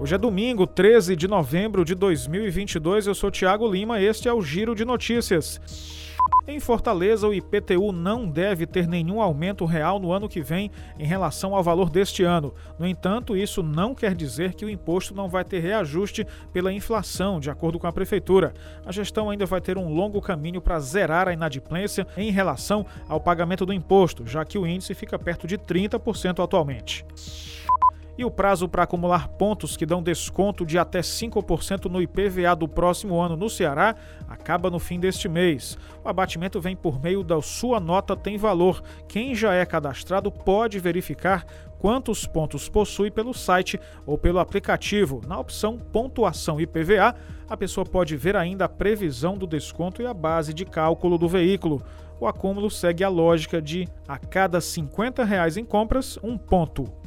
Hoje é domingo, 13 de novembro de 2022. Eu sou Tiago Lima. Este é o Giro de Notícias. Em Fortaleza, o IPTU não deve ter nenhum aumento real no ano que vem em relação ao valor deste ano. No entanto, isso não quer dizer que o imposto não vai ter reajuste pela inflação, de acordo com a Prefeitura. A gestão ainda vai ter um longo caminho para zerar a inadimplência em relação ao pagamento do imposto, já que o índice fica perto de 30% atualmente. E o prazo para acumular pontos que dão desconto de até 5% no IPVA do próximo ano no Ceará acaba no fim deste mês. O abatimento vem por meio da sua nota tem valor. Quem já é cadastrado pode verificar quantos pontos possui pelo site ou pelo aplicativo. Na opção Pontuação IPVA, a pessoa pode ver ainda a previsão do desconto e a base de cálculo do veículo. O acúmulo segue a lógica de a cada 50 reais em compras, um ponto.